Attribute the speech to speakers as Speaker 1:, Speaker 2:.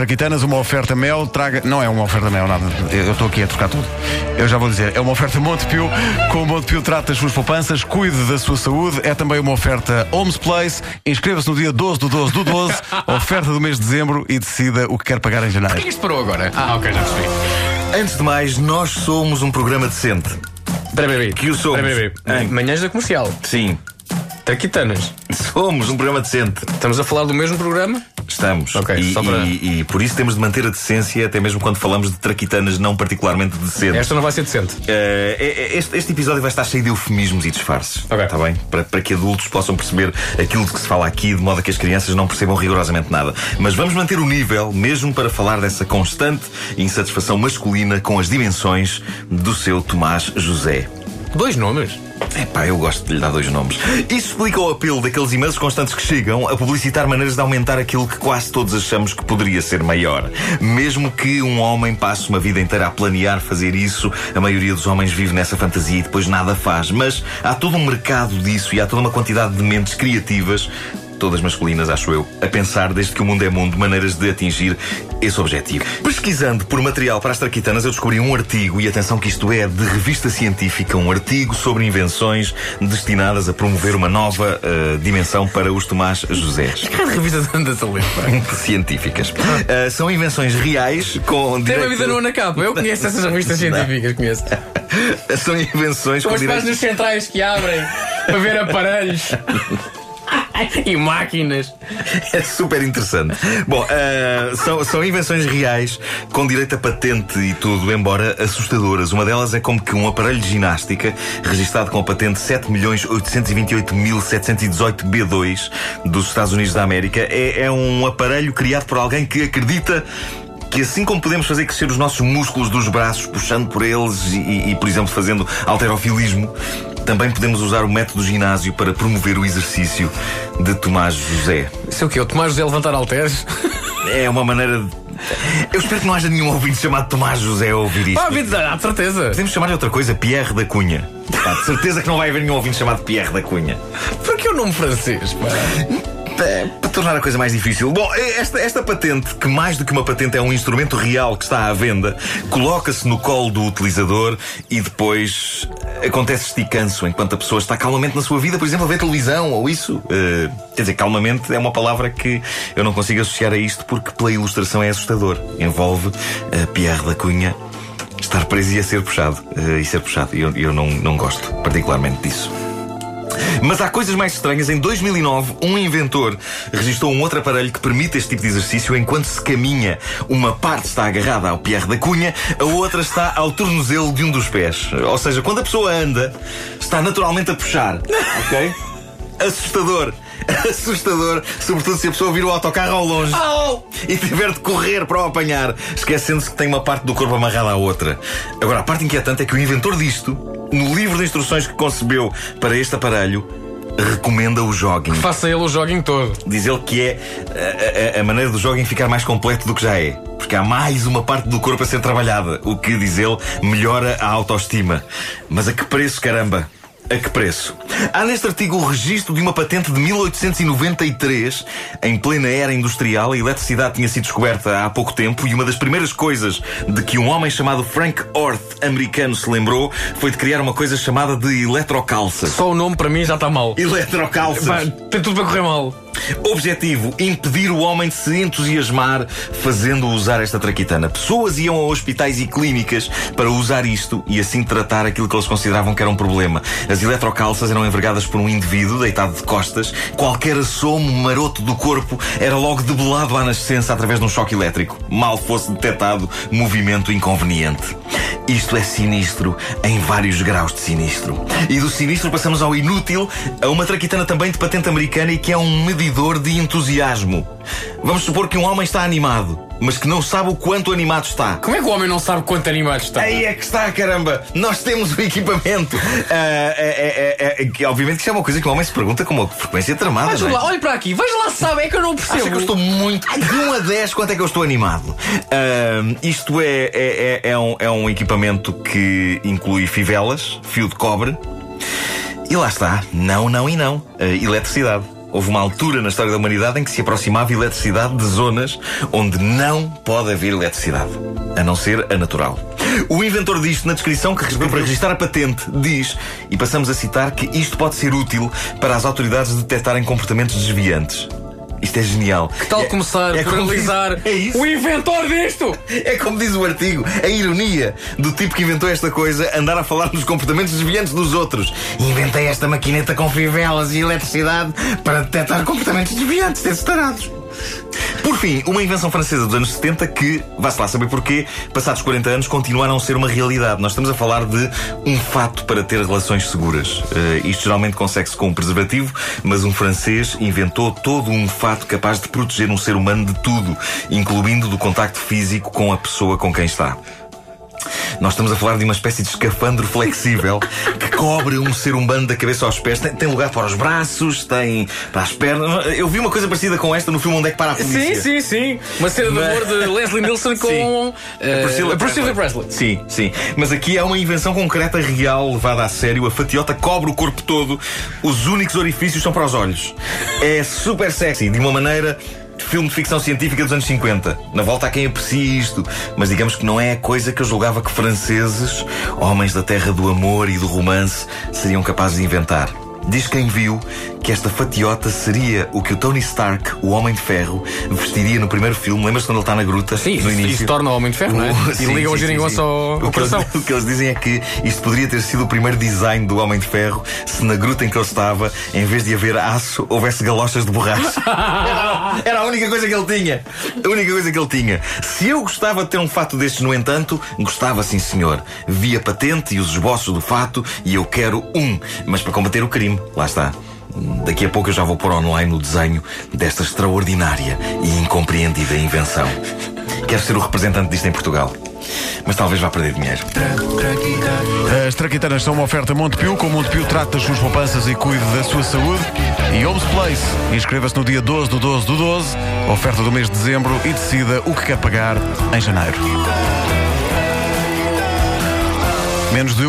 Speaker 1: traquitanas, uma oferta mel, traga. Não é uma oferta mel, nada. Eu estou aqui a trocar tudo. Eu já vou dizer, é uma oferta Montepio. Com o Montepio trata das suas poupanças, cuide da sua saúde. É também uma oferta Homes Place. Inscreva-se no dia 12 do 12 do 12, oferta do mês de dezembro e decida o que quer pagar em
Speaker 2: Por que
Speaker 1: janeiro.
Speaker 2: isto parou agora? Ah, ok, já percebi.
Speaker 3: Antes de mais, nós somos um programa decente.
Speaker 2: Bebê.
Speaker 3: Que o somos. Hein?
Speaker 2: Manhãs da comercial.
Speaker 3: Sim,
Speaker 2: Traquitanas.
Speaker 3: somos um programa decente.
Speaker 2: Estamos a falar do mesmo programa?
Speaker 3: Estamos.
Speaker 2: Ok,
Speaker 3: e,
Speaker 2: para-
Speaker 3: e- e por isso temos de manter a decência, até mesmo quando falamos de traquitanas não particularmente decentes.
Speaker 2: Esta não vai ser decente.
Speaker 3: Eh, este, este episódio vai estar cheio de eufemismos e disfarces.
Speaker 2: Ok.
Speaker 3: Está bem? Para, para que adultos possam perceber aquilo de que se fala aqui, de modo a que as crianças não percebam rigorosamente nada. Mas vamos manter o nível, mesmo para falar dessa constante insatisfação masculina com as dimensões do seu Tomás José.
Speaker 2: Dois nomes?
Speaker 3: Epá, eu gosto de lhe dar dois nomes. Isso explica o apelo daqueles e-mails constantes que chegam a publicitar maneiras de aumentar aquilo que quase todos achamos que poderia ser maior. Mesmo que um homem passe uma vida inteira a planear fazer isso, a maioria dos homens vive nessa fantasia e depois nada faz. Mas há todo um mercado disso e há toda uma quantidade de mentes criativas todas masculinas, acho eu, a pensar, desde que o mundo é mundo, maneiras de atingir esse objetivo. Pesquisando por material para as traquitanas, eu descobri um artigo, e atenção que isto é de revista científica, um artigo sobre invenções destinadas a promover uma nova eh, dimensão para os Tomás Josés.
Speaker 2: Que revista de andas a ler, pá?
Speaker 3: Científicas. Eh, são invenções reais com
Speaker 2: Tem
Speaker 3: direito-
Speaker 2: uma vida nua na capa. Eu conheço essas revistas científicas, conheço.
Speaker 3: São invenções
Speaker 2: Com
Speaker 3: com
Speaker 2: as páginas
Speaker 3: direito...
Speaker 2: centrais que abrem para ver aparelhos. e máquinas.
Speaker 3: É super interessante. Bom, eh, são, são invenções reais com direito a patente e tudo, embora assustadoras. Uma delas é como que um aparelho de ginástica registado com a patente 7.828.718B2 dos Estados Unidos da América é, é um aparelho criado por alguém que acredita que assim como podemos fazer crescer os nossos músculos dos braços, puxando por eles e, e, por exemplo, fazendo alterofilismo, também podemos usar o método ginásio para promover o exercício de Tomás José.
Speaker 2: Isso é o quê? O Tomás José levantar halteres?
Speaker 3: É uma maneira de. Eu espero que não haja nenhum ouvinte chamado Tomás José a ouvir isto.
Speaker 2: Ah, vida, há de certeza.
Speaker 3: Podemos chamar-lhe outra coisa, Pierre da Cunha. Pá, de certeza que não vai haver nenhum ouvinte chamado Pierre da Cunha.
Speaker 2: Por que o nome francês, pá?
Speaker 3: É, para tornar a coisa mais difícil. Bom, esta, esta patente, que mais do que uma patente é um instrumento real que está à venda, coloca-se no colo do utilizador e depois acontece esticanço enquanto a pessoa está calmamente na sua vida, por exemplo, a ver televisão ou isso. Eh, quer dizer, calmamente é uma palavra que eu não consigo associar a isto porque pela ilustração é assustador. Envolve a Pierre da Cunha estar preso e a ser puxado. Eh, e ser puxado. E eu, eu não, não gosto particularmente disso. Mas há coisas mais estranhas. Em 2009, um inventor registrou um outro aparelho que permite este tipo de exercício enquanto se caminha. Uma parte está agarrada ao Pierre da Cunha, a outra está ao tornozelo de um dos pés. Ou seja, quando a pessoa anda, está naturalmente a puxar. Ok? Assustador. Assustador, sobretudo se a pessoa vir o autocarro ao longe e tiver de correr para o apanhar, esquecendo-se que tem uma parte do corpo amarrada à outra. Agora, a parte inquietante é que o inventor disto, no livro de instruções que concebeu para este aparelho, recomenda o jogging.
Speaker 2: Faça ele o joguinho todo.
Speaker 3: Diz ele que é a, a- a maneira do jogging ficar mais completo do que já é. Porque há mais uma parte do corpo a ser trabalhada, o que, diz ele, melhora a autoestima. Mas a que preço, caramba? A que preço? Há neste artigo o registro de uma patente de 1893, em plena era industrial. A eletricidade tinha sido descoberta há pouco tempo e uma das primeiras coisas de que um homem chamado Frank Orth, americano, se lembrou foi de criar uma coisa chamada de eletrocalças.
Speaker 2: Só o nome para mim já está mal.
Speaker 3: Eletrocalças.
Speaker 2: Pá, tem tudo para correr mal.
Speaker 3: Objetivo: impedir o homem de se entusiasmar fazendo usar esta traquitana. Pessoas iam a hospitais e clínicas para usar isto e assim tratar aquilo que eles consideravam que era um problema. As eletrocalças eram envergadas por um indivíduo deitado de costas. Qualquer assomo maroto do corpo era logo debelado à nascença através de um choque elétrico. Mal fosse detectado movimento inconveniente. Isto é sinistro em vários graus de sinistro. E do sinistro passamos ao inútil, a uma traquitana também de patente americana e que é um medidor de entusiasmo. Vamos supor que um homem está animado, mas que não sabe o quanto animado está.
Speaker 2: Como é que o homem não sabe quanto animado está?
Speaker 3: Aí é que está, caramba! Nós temos o equipamento. Ah, é, é, é, é, que, obviamente que isso é uma coisa que o homem se pergunta com uma frequência tramada.
Speaker 2: Veja
Speaker 3: não é?
Speaker 2: lá, olha para aqui, veja lá se sabe, é que eu não percebo.
Speaker 3: Acha que eu estou muito. De 1 a 10, quanto é que eu estou animado? Ahm, isto é, é, é, é um, é um equipamento que inclui fivelas, fio de cobre. E lá está. Não, não e não. Ah, eletricidade. Houve uma altura na história da humanidade em que se aproximava eletricidade de zonas onde não pode haver eletricidade, a não ser a natural. O inventor disto, na descrição que recebeu para registrar a patente, diz, e passamos a citar, que isto pode ser útil para as autoridades detectarem comportamentos desviantes. Isto é genial.
Speaker 2: Que tal
Speaker 3: É-
Speaker 2: começar
Speaker 3: é
Speaker 2: por
Speaker 3: diz- É
Speaker 2: o inventor disto?
Speaker 3: É como diz o artigo, a ironia do tipo que inventou esta coisa andar a falar nos comportamentos desviantes dos outros. Inventei esta maquineta com fivelas e eletricidade para detectar comportamentos desviantes desses tarados. Por fim, uma invenção francesa dos anos 70 que, vá-se lá saber porquê, passados 40 anos, continua a não ser uma realidade. Nós estamos a falar de um fato para ter relações seguras. Eh, isto geralmente consegue-se com um preservativo, mas um francês inventou todo um fato capaz de proteger um ser humano de tudo, incluindo do contacto físico com a pessoa com quem está. Nós estamos a falar de uma espécie de escafandro flexível que cobre um ser humano da cabeça aos pés. Tem, tem lugar para os braços, tem para as pernas. Eu vi uma coisa parecida com esta no filme Onde é que para a polícia.
Speaker 2: Sim, sim, sim. Uma cena de
Speaker 3: Mas-
Speaker 2: amor de Leslie Nielsen com eh,
Speaker 3: Priscilla
Speaker 2: a Priscilla Presley.
Speaker 3: Sim, sim. Mas aqui é uma invenção concreta real levada a sério. A fatiota cobre o corpo todo. Os únicos orifícios são para os olhos. É super sexy, de uma maneira. Filme de ficção científica dos anos 50. Na volta há quem aprecie isto, mas digamos que não é a coisa que eu julgava que franceses, homens da terra do amor e do romance, seriam capazes de inventar. Diz quem viu que esta fatiota seria o que o Tony Stark, o Homem de Ferro, vestiria no primeiro filme. Lembras-te quando ele está na gruta?
Speaker 2: Sim,
Speaker 3: no início?
Speaker 2: isso torna o Homem de Ferro, não é?
Speaker 3: O-
Speaker 2: E
Speaker 3: sim,
Speaker 2: liga o geringonça ao,
Speaker 3: O que, eles,
Speaker 2: coração.
Speaker 3: o que eles dizem é que isto poderia ter sido o primeiro design do Homem de Ferro se na gruta em que ele estava, em vez de haver aço, houvesse galochas de borracha. Era, era a única coisa que ele tinha. A única coisa que ele tinha. Se eu gostava de ter um fato destes, no entanto, gostava sim, senhor. Vi a patente e os esboços do fato e eu quero um. Mas para combater o crime, lá está. Daqui a pouco eu já vou pôr online o desenho desta extraordinária e incompreendida invenção. Quero ser o representante disto em Portugal. Mas talvez vá perder dinheiro.
Speaker 1: As traquitanas são uma oferta Montepio, com Montepio trata das suas poupanças e cuide da sua saúde. E Homes Place, inscreva-se no dia 12 do 12 do 12, oferta do mês de dezembro e decida o que quer pagar em janeiro. Menos de